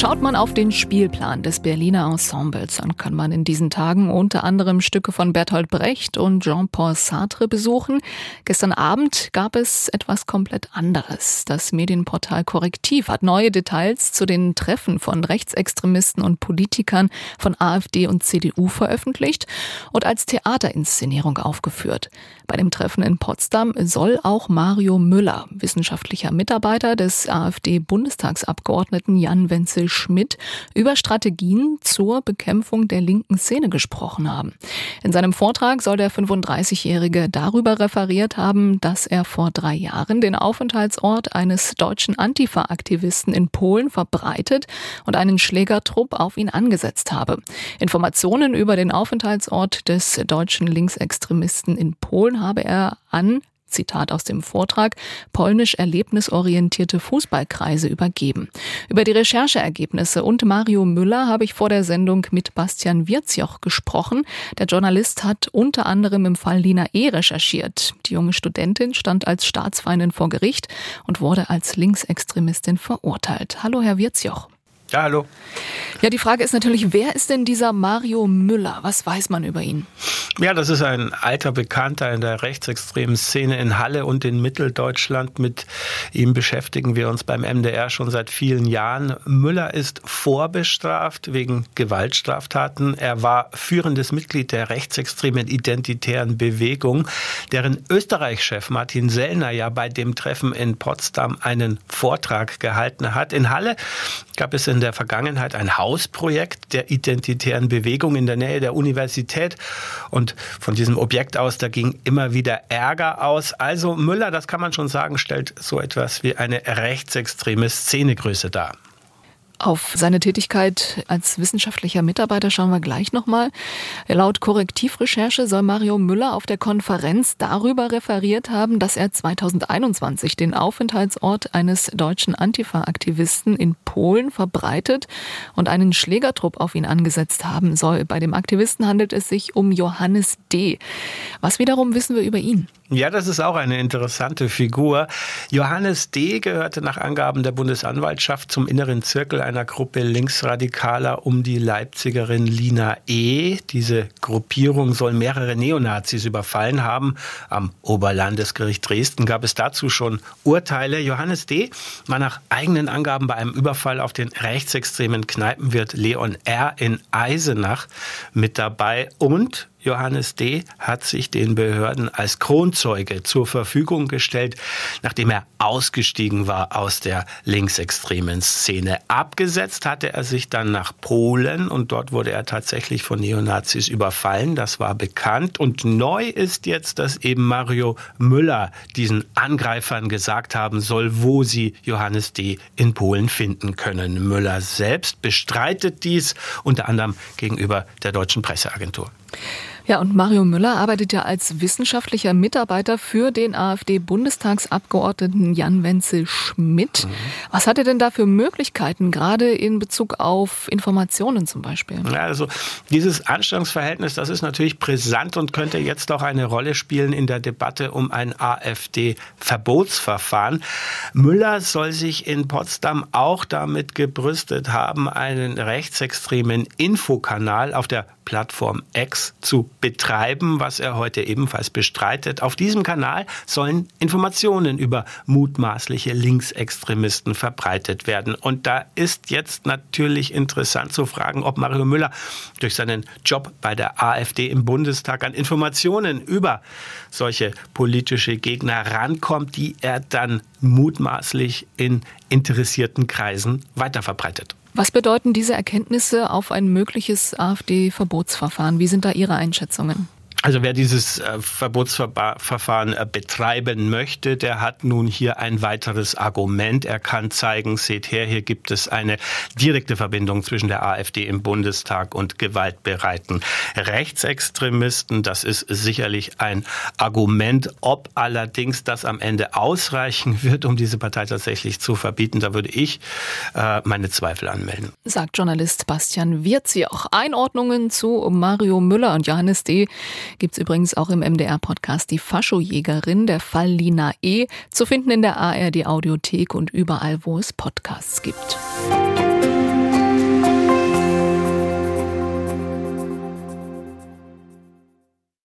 Schaut man auf den Spielplan des Berliner Ensembles, dann kann man in diesen Tagen unter anderem Stücke von Bertolt Brecht und Jean-Paul Sartre besuchen. Gestern Abend gab es etwas komplett anderes. Das Medienportal Korrektiv hat neue Details zu den Treffen von Rechtsextremisten und Politikern von AfD und CDU veröffentlicht und als Theaterinszenierung aufgeführt. Bei dem Treffen in Potsdam soll auch Mario Müller, wissenschaftlicher Mitarbeiter des AfD-Bundestagsabgeordneten Jan Wenzel Schmidt über Strategien zur Bekämpfung der linken Szene gesprochen haben. In seinem Vortrag soll der 35-Jährige darüber referiert haben, dass er vor drei Jahren den Aufenthaltsort eines deutschen Antifa-Aktivisten in Polen verbreitet und einen Schlägertrupp auf ihn angesetzt habe. Informationen über den Aufenthaltsort des deutschen Linksextremisten in Polen habe er an Zitat aus dem Vortrag, polnisch erlebnisorientierte Fußballkreise übergeben. Über die Rechercheergebnisse und Mario Müller habe ich vor der Sendung mit Bastian Wirzjoch gesprochen. Der Journalist hat unter anderem im Fall Lina E. recherchiert. Die junge Studentin stand als Staatsfeindin vor Gericht und wurde als Linksextremistin verurteilt. Hallo, Herr Wirzjoch. Ja, hallo. Ja, die Frage ist natürlich, wer ist denn dieser Mario Müller? Was weiß man über ihn? Ja, das ist ein alter Bekannter in der rechtsextremen Szene in Halle und in Mitteldeutschland. Mit ihm beschäftigen wir uns beim MDR schon seit vielen Jahren. Müller ist vorbestraft wegen Gewaltstraftaten. Er war führendes Mitglied der rechtsextremen identitären Bewegung, deren Österreich-Chef Martin Sellner ja bei dem Treffen in Potsdam einen Vortrag gehalten hat. In Halle gab es in der Vergangenheit ein Hausprojekt der identitären Bewegung in der Nähe der Universität. Und von diesem Objekt aus, da ging immer wieder Ärger aus. Also Müller, das kann man schon sagen, stellt so etwas wie eine rechtsextreme Szenegröße dar. Auf seine Tätigkeit als wissenschaftlicher Mitarbeiter schauen wir gleich nochmal. Laut Korrektivrecherche soll Mario Müller auf der Konferenz darüber referiert haben, dass er 2021 den Aufenthaltsort eines deutschen Antifa-Aktivisten in Polen verbreitet und einen Schlägertrupp auf ihn angesetzt haben soll. Bei dem Aktivisten handelt es sich um Johannes D. Was wiederum wissen wir über ihn? Ja, das ist auch eine interessante Figur. Johannes D. gehörte nach Angaben der Bundesanwaltschaft zum inneren Zirkel einer Gruppe Linksradikaler um die Leipzigerin Lina E. Diese Gruppierung soll mehrere Neonazis überfallen haben. Am Oberlandesgericht Dresden gab es dazu schon Urteile. Johannes D. war nach eigenen Angaben bei einem Überfall auf den rechtsextremen Kneipenwirt Leon R. in Eisenach mit dabei und Johannes D. hat sich den Behörden als Kronzeuge zur Verfügung gestellt, nachdem er ausgestiegen war aus der linksextremen Szene. Abgesetzt hatte er sich dann nach Polen und dort wurde er tatsächlich von Neonazis überfallen. Das war bekannt. Und neu ist jetzt, dass eben Mario Müller diesen Angreifern gesagt haben soll, wo sie Johannes D. in Polen finden können. Müller selbst bestreitet dies unter anderem gegenüber der deutschen Presseagentur. Ja, und Mario Müller arbeitet ja als wissenschaftlicher Mitarbeiter für den AfD-Bundestagsabgeordneten Jan Wenzel Schmidt. Mhm. Was hat er denn da für Möglichkeiten, gerade in Bezug auf Informationen zum Beispiel? Ja, also dieses Anstellungsverhältnis, das ist natürlich brisant und könnte jetzt auch eine Rolle spielen in der Debatte um ein AfD-Verbotsverfahren. Müller soll sich in Potsdam auch damit gebrüstet haben, einen rechtsextremen Infokanal auf der Plattform X zu betreiben, was er heute ebenfalls bestreitet. Auf diesem Kanal sollen Informationen über mutmaßliche Linksextremisten verbreitet werden. Und da ist jetzt natürlich interessant zu fragen, ob Mario Müller durch seinen Job bei der AfD im Bundestag an Informationen über solche politische Gegner rankommt, die er dann mutmaßlich in interessierten Kreisen weiterverbreitet. Was bedeuten diese Erkenntnisse auf ein mögliches AfD-Verbotsverfahren? Wie sind da Ihre Einschätzungen? Also wer dieses äh, Verbotsverfahren äh, betreiben möchte, der hat nun hier ein weiteres Argument. Er kann zeigen, seht her, hier gibt es eine direkte Verbindung zwischen der AfD im Bundestag und gewaltbereiten Rechtsextremisten. Das ist sicherlich ein Argument. Ob allerdings das am Ende ausreichen wird, um diese Partei tatsächlich zu verbieten, da würde ich äh, meine Zweifel anmelden. Sagt Journalist Bastian Wirzi. Auch Einordnungen zu Mario Müller und Johannes D Gibt's übrigens auch im MDR-Podcast Die Faschojägerin, der Fall Lina E. Zu finden in der ARD Audiothek und überall, wo es Podcasts gibt.